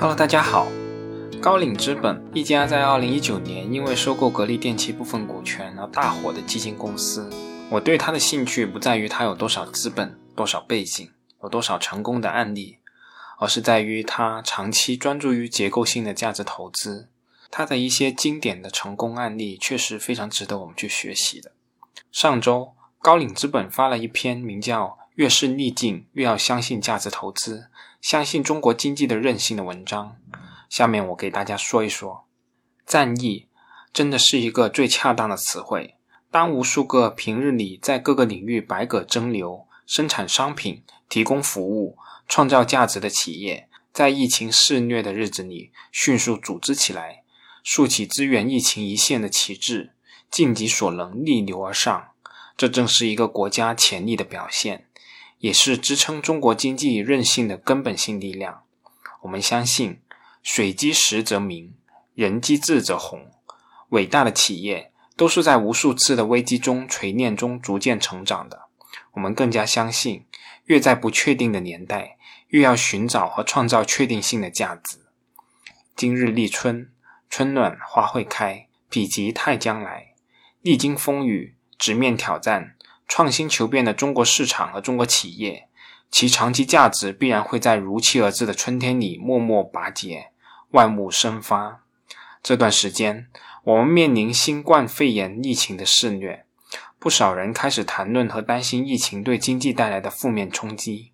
Hello，大家好。高瓴资本一家在2019年因为收购格力电器部分股权而大火的基金公司。我对它的兴趣不在于它有多少资本、多少背景、有多少成功的案例，而是在于它长期专注于结构性的价值投资。它的一些经典的成功案例确实非常值得我们去学习的。上周，高瓴资本发了一篇名叫《越是逆境，越要相信价值投资，相信中国经济的韧性》的文章。下面我给大家说一说，战役真的是一个最恰当的词汇。当无数个平日里在各个领域百舸争流、生产商品、提供服务、创造价值的企业，在疫情肆虐的日子里迅速组织起来，竖起支援疫情一线的旗帜，尽己所能，逆流而上，这正是一个国家潜力的表现，也是支撑中国经济韧性的根本性力量。我们相信。水积石则明，人积智则红。伟大的企业都是在无数次的危机中锤炼中逐渐成长的。我们更加相信，越在不确定的年代，越要寻找和创造确定性的价值。今日立春，春暖花会开，否极泰将来。历经风雨，直面挑战，创新求变的中国市场和中国企业，其长期价值必然会在如期而至的春天里默默拔节。万物生发。这段时间，我们面临新冠肺炎疫情的肆虐，不少人开始谈论和担心疫情对经济带来的负面冲击。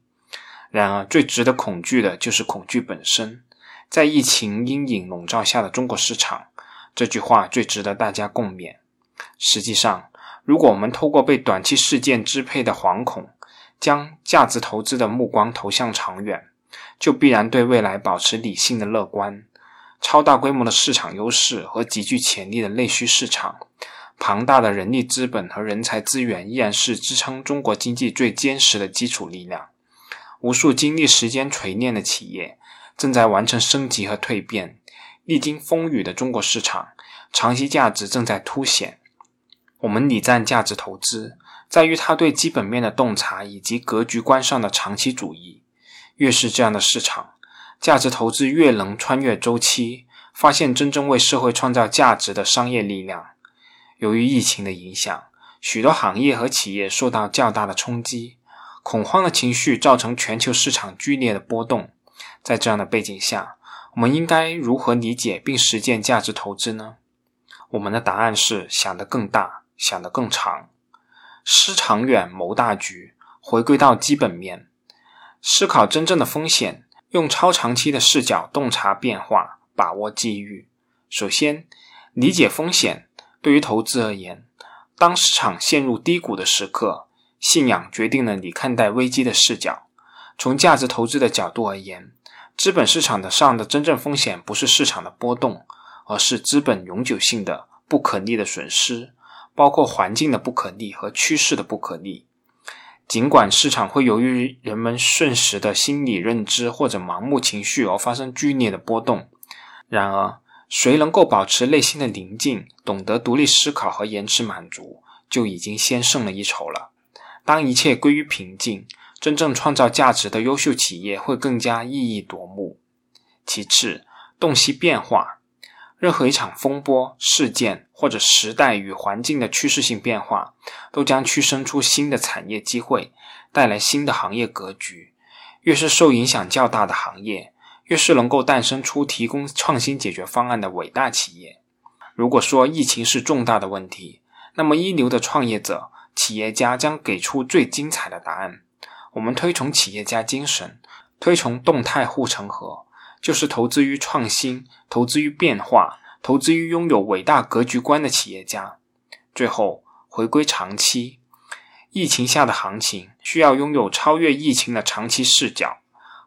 然而，最值得恐惧的就是恐惧本身。在疫情阴影笼罩下的中国市场，这句话最值得大家共勉。实际上，如果我们透过被短期事件支配的惶恐，将价值投资的目光投向长远。就必然对未来保持理性的乐观。超大规模的市场优势和极具潜力的内需市场，庞大的人力资本和人才资源依然是支撑中国经济最坚实的基础力量。无数经历时间锤炼的企业正在完成升级和蜕变。历经风雨的中国市场，长期价值正在凸显。我们礼赞价值投资，在于它对基本面的洞察以及格局观上的长期主义。越是这样的市场，价值投资越能穿越周期，发现真正为社会创造价值的商业力量。由于疫情的影响，许多行业和企业受到较大的冲击，恐慌的情绪造成全球市场剧烈的波动。在这样的背景下，我们应该如何理解并实践价值投资呢？我们的答案是：想得更大，想得更长，思长远，谋大局，回归到基本面。思考真正的风险，用超长期的视角洞察变化，把握机遇。首先，理解风险。对于投资而言，当市场陷入低谷的时刻，信仰决定了你看待危机的视角。从价值投资的角度而言，资本市场的上的真正风险不是市场的波动，而是资本永久性的不可逆的损失，包括环境的不可逆和趋势的不可逆。尽管市场会由于人们瞬时的心理认知或者盲目情绪而发生剧烈的波动，然而，谁能够保持内心的宁静，懂得独立思考和延迟满足，就已经先胜了一筹了。当一切归于平静，真正创造价值的优秀企业会更加熠熠夺目。其次，洞悉变化。任何一场风波事件或者时代与环境的趋势性变化，都将驱生出新的产业机会，带来新的行业格局。越是受影响较大的行业，越是能够诞生出提供创新解决方案的伟大企业。如果说疫情是重大的问题，那么一流的创业者、企业家将给出最精彩的答案。我们推崇企业家精神，推崇动态护城河。就是投资于创新、投资于变化、投资于拥有伟大格局观的企业家。最后回归长期，疫情下的行情需要拥有超越疫情的长期视角。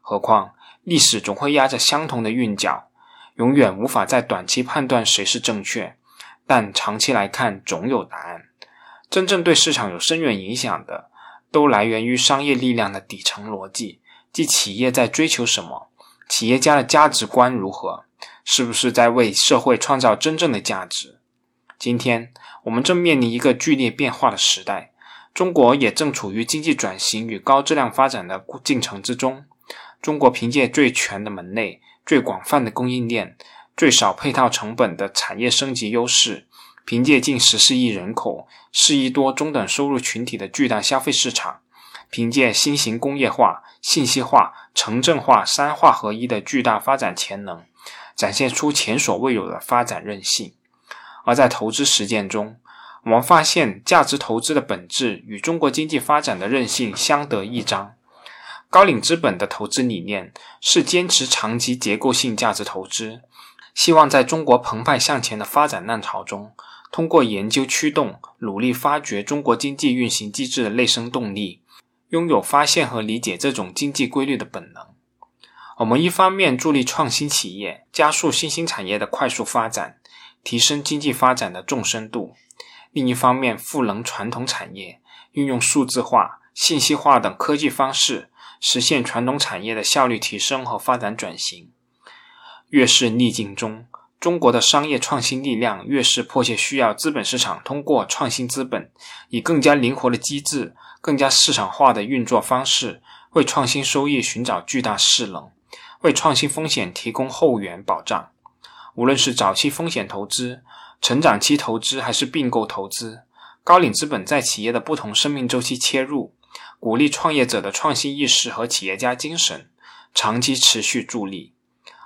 何况历史总会压着相同的韵脚，永远无法在短期判断谁是正确，但长期来看总有答案。真正对市场有深远影响的，都来源于商业力量的底层逻辑，即企业在追求什么。企业家的价值观如何？是不是在为社会创造真正的价值？今天我们正面临一个剧烈变化的时代，中国也正处于经济转型与高质量发展的进程之中。中国凭借最全的门类、最广泛的供应链、最少配套成本的产业升级优势，凭借近十四亿人口、四亿多中等收入群体的巨大消费市场，凭借新型工业化、信息化、城镇化三化合一的巨大发展潜能，展现出前所未有的发展韧性。而在投资实践中，我们发现价值投资的本质与中国经济发展的韧性相得益彰。高瓴资本的投资理念是坚持长期结构性价值投资，希望在中国澎湃向前的发展浪潮中，通过研究驱动，努力发掘中国经济运行机制的内生动力，拥有发现和理解这种经济规律的本能。我们一方面助力创新企业，加速新兴产业的快速发展，提升经济发展的纵深度；另一方面赋能传统产业，运用数字化、信息化等科技方式。实现传统产业的效率提升和发展转型。越是逆境中，中国的商业创新力量越是迫切需要资本市场通过创新资本，以更加灵活的机制、更加市场化的运作方式，为创新收益寻找巨大势能，为创新风险提供后援保障。无论是早期风险投资、成长期投资，还是并购投资，高瓴资本在企业的不同生命周期切入。鼓励创业者的创新意识和企业家精神，长期持续助力。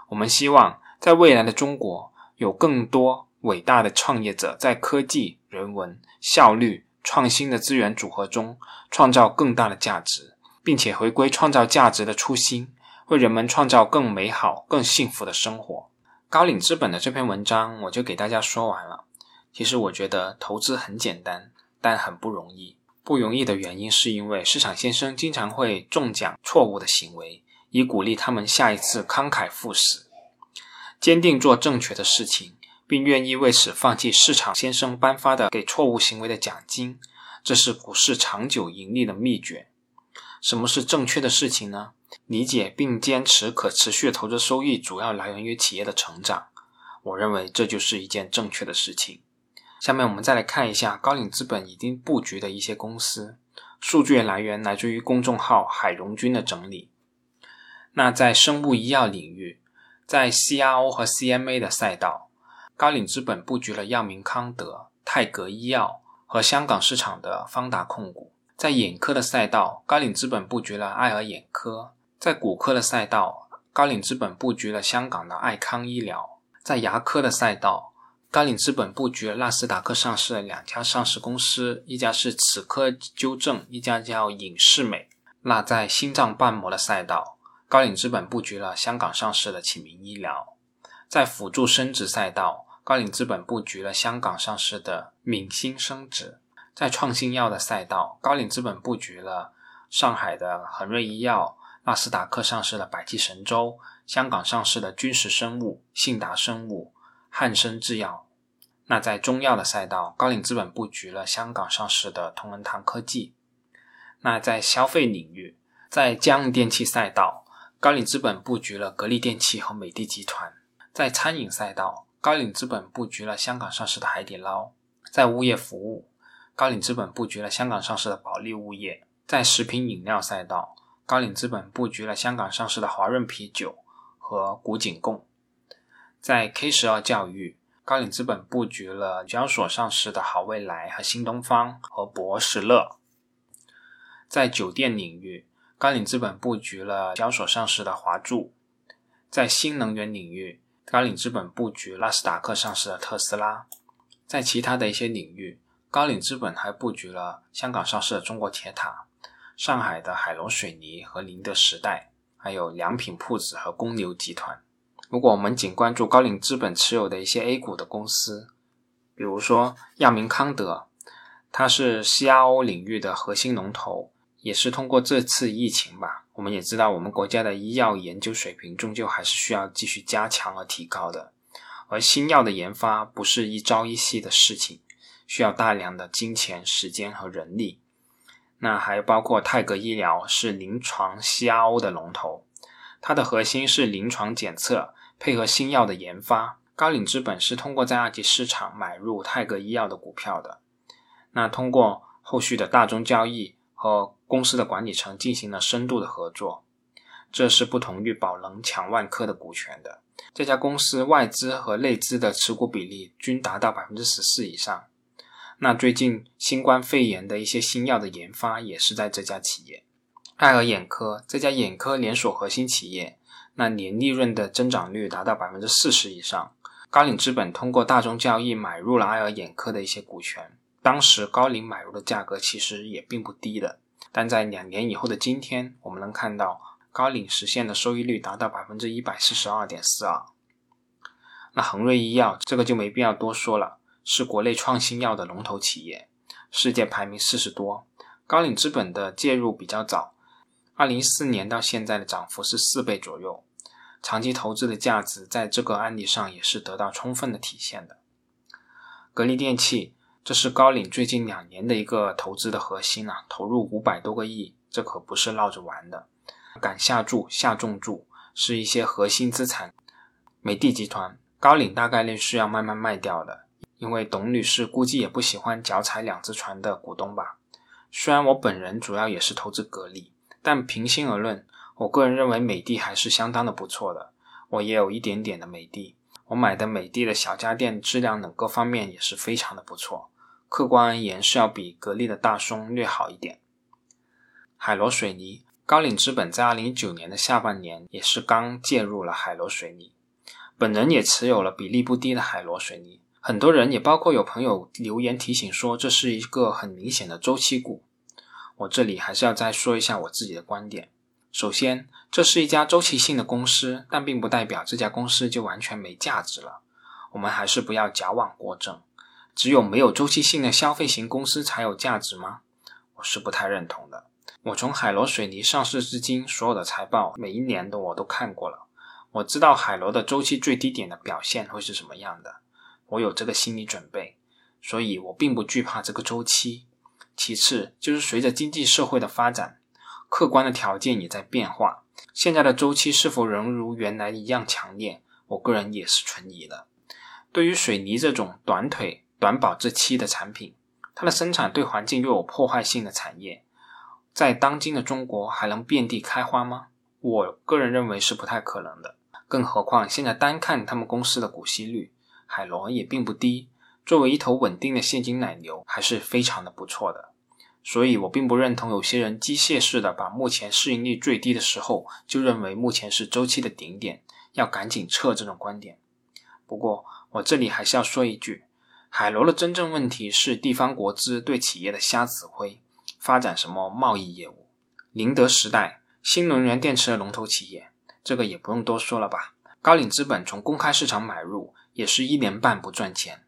我们希望在未来的中国，有更多伟大的创业者在科技、人文、效率、创新的资源组合中创造更大的价值，并且回归创造价值的初心，为人们创造更美好、更幸福的生活。高瓴资本的这篇文章我就给大家说完了。其实我觉得投资很简单，但很不容易。不容易的原因，是因为市场先生经常会中奖错误的行为，以鼓励他们下一次慷慨赴死，坚定做正确的事情，并愿意为此放弃市场先生颁发的给错误行为的奖金。这是股市长久盈利的秘诀。什么是正确的事情呢？理解并坚持可持续投资收益，主要来源于企业的成长。我认为这就是一件正确的事情。下面我们再来看一下高瓴资本已经布局的一些公司，数据来源来自于公众号海荣君的整理。那在生物医药领域，在 CRO 和 CMA 的赛道，高瓴资本布局了药明康德、泰格医药和香港市场的方达控股；在眼科的赛道，高瓴资本布局了爱尔眼科；在骨科的赛道，高瓴资本布局了香港的爱康医疗；在牙科的赛道。高瓴资本布局了纳斯达克上市的两家上市公司，一家是齿科纠正，一家叫影视美。那在心脏瓣膜的赛道，高瓴资本布局了香港上市的启明医疗；在辅助生殖赛道，高瓴资本布局了香港上市的闽星生殖；在创新药的赛道，高瓴资本布局了上海的恒瑞医药、纳斯达克上市的百济神州、香港上市的君实生物、信达生物。汉生制药，那在中药的赛道，高瓴资本布局了香港上市的同仁堂科技。那在消费领域，在家用电器赛道，高瓴资本布局了格力电器和美的集团。在餐饮赛道，高瓴资本布局了香港上市的海底捞。在物业服务，高瓴资本布局了香港上市的保利物业。在食品饮料赛道，高瓴资本布局了香港上市的华润啤酒和古井贡。在 K 十二教育，高瓴资本布局了交所上市的好未来和新东方和博时乐。在酒店领域，高瓴资本布局了交所上市的华住。在新能源领域，高瓴资本布局纳斯达克上市的特斯拉。在其他的一些领域，高瓴资本还布局了香港上市的中国铁塔、上海的海龙水泥和宁德时代，还有良品铺子和公牛集团。如果我们仅关注高瓴资本持有的一些 A 股的公司，比如说亚明康德，它是 CRO 领域的核心龙头，也是通过这次疫情吧，我们也知道我们国家的医药研究水平终究还是需要继续加强和提高的，而新药的研发不是一朝一夕的事情，需要大量的金钱、时间和人力。那还包括泰格医疗是临床 CRO 的龙头，它的核心是临床检测。配合新药的研发，高瓴资本是通过在二级市场买入泰格医药的股票的。那通过后续的大宗交易和公司的管理层进行了深度的合作。这是不同于宝能抢万科的股权的。这家公司外资和内资的持股比例均达到百分之十四以上。那最近新冠肺炎的一些新药的研发也是在这家企业。爱尔眼科这家眼科连锁核心企业，那年利润的增长率达到百分之四十以上。高瓴资本通过大宗交易买入了爱尔眼科的一些股权，当时高瓴买入的价格其实也并不低的。但在两年以后的今天，我们能看到高瓴实现的收益率达到百分之一百四十二点四二。那恒瑞医药这个就没必要多说了，是国内创新药的龙头企业，世界排名四十多。高瓴资本的介入比较早。二零一四年到现在的涨幅是四倍左右，长期投资的价值在这个案例上也是得到充分的体现的。格力电器，这是高瓴最近两年的一个投资的核心啊，投入五百多个亿，这可不是闹着玩的，敢下注下重注，是一些核心资产。美的集团，高瓴大概率是要慢慢卖掉的，因为董女士估计也不喜欢脚踩两只船的股东吧。虽然我本人主要也是投资格力。但平心而论，我个人认为美的还是相当的不错的。我也有一点点的美的，我买的美的的小家电质量等各方面也是非常的不错。客观而言是要比格力的大松略好一点。海螺水泥，高瓴资本在二零一九年的下半年也是刚介入了海螺水泥，本人也持有了比例不低的海螺水泥。很多人也包括有朋友留言提醒说，这是一个很明显的周期股。我这里还是要再说一下我自己的观点。首先，这是一家周期性的公司，但并不代表这家公司就完全没价值了。我们还是不要矫枉过正。只有没有周期性的消费型公司才有价值吗？我是不太认同的。我从海螺水泥上市至今，所有的财报每一年的我都看过了。我知道海螺的周期最低点的表现会是什么样的，我有这个心理准备，所以我并不惧怕这个周期。其次就是随着经济社会的发展，客观的条件也在变化，现在的周期是否仍如原来一样强烈？我个人也是存疑的。对于水泥这种短腿、短保质期的产品，它的生产对环境又有破坏性的产业，在当今的中国还能遍地开花吗？我个人认为是不太可能的。更何况现在单看他们公司的股息率，海螺也并不低。作为一头稳定的现金奶牛，还是非常的不错的。所以我并不认同有些人机械式的把目前市盈率最低的时候就认为目前是周期的顶点，要赶紧撤这种观点。不过我这里还是要说一句，海螺的真正问题是地方国资对企业的瞎指挥，发展什么贸易业务。宁德时代，新能源电池的龙头企业，这个也不用多说了吧。高瓴资本从公开市场买入，也是一年半不赚钱。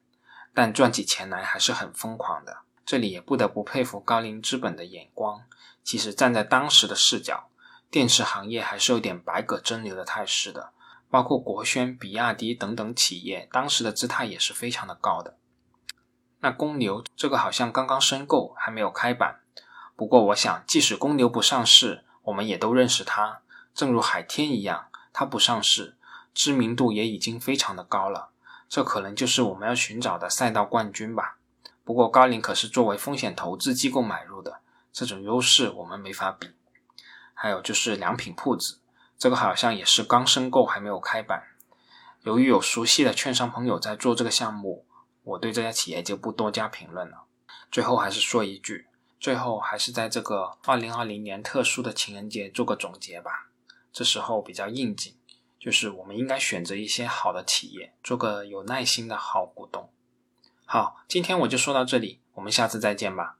但赚起钱来还是很疯狂的，这里也不得不佩服高瓴资本的眼光。其实站在当时的视角，电池行业还是有点百舸争流的态势的。包括国轩、比亚迪等等企业，当时的姿态也是非常的高的。那公牛这个好像刚刚申购，还没有开板。不过我想，即使公牛不上市，我们也都认识它。正如海天一样，它不上市，知名度也已经非常的高了。这可能就是我们要寻找的赛道冠军吧。不过高瓴可是作为风险投资机构买入的，这种优势我们没法比。还有就是良品铺子，这个好像也是刚申购还没有开板。由于有熟悉的券商朋友在做这个项目，我对这家企业就不多加评论了。最后还是说一句，最后还是在这个二零二零年特殊的情人节做个总结吧。这时候比较应景。就是我们应该选择一些好的企业，做个有耐心的好股东。好，今天我就说到这里，我们下次再见吧。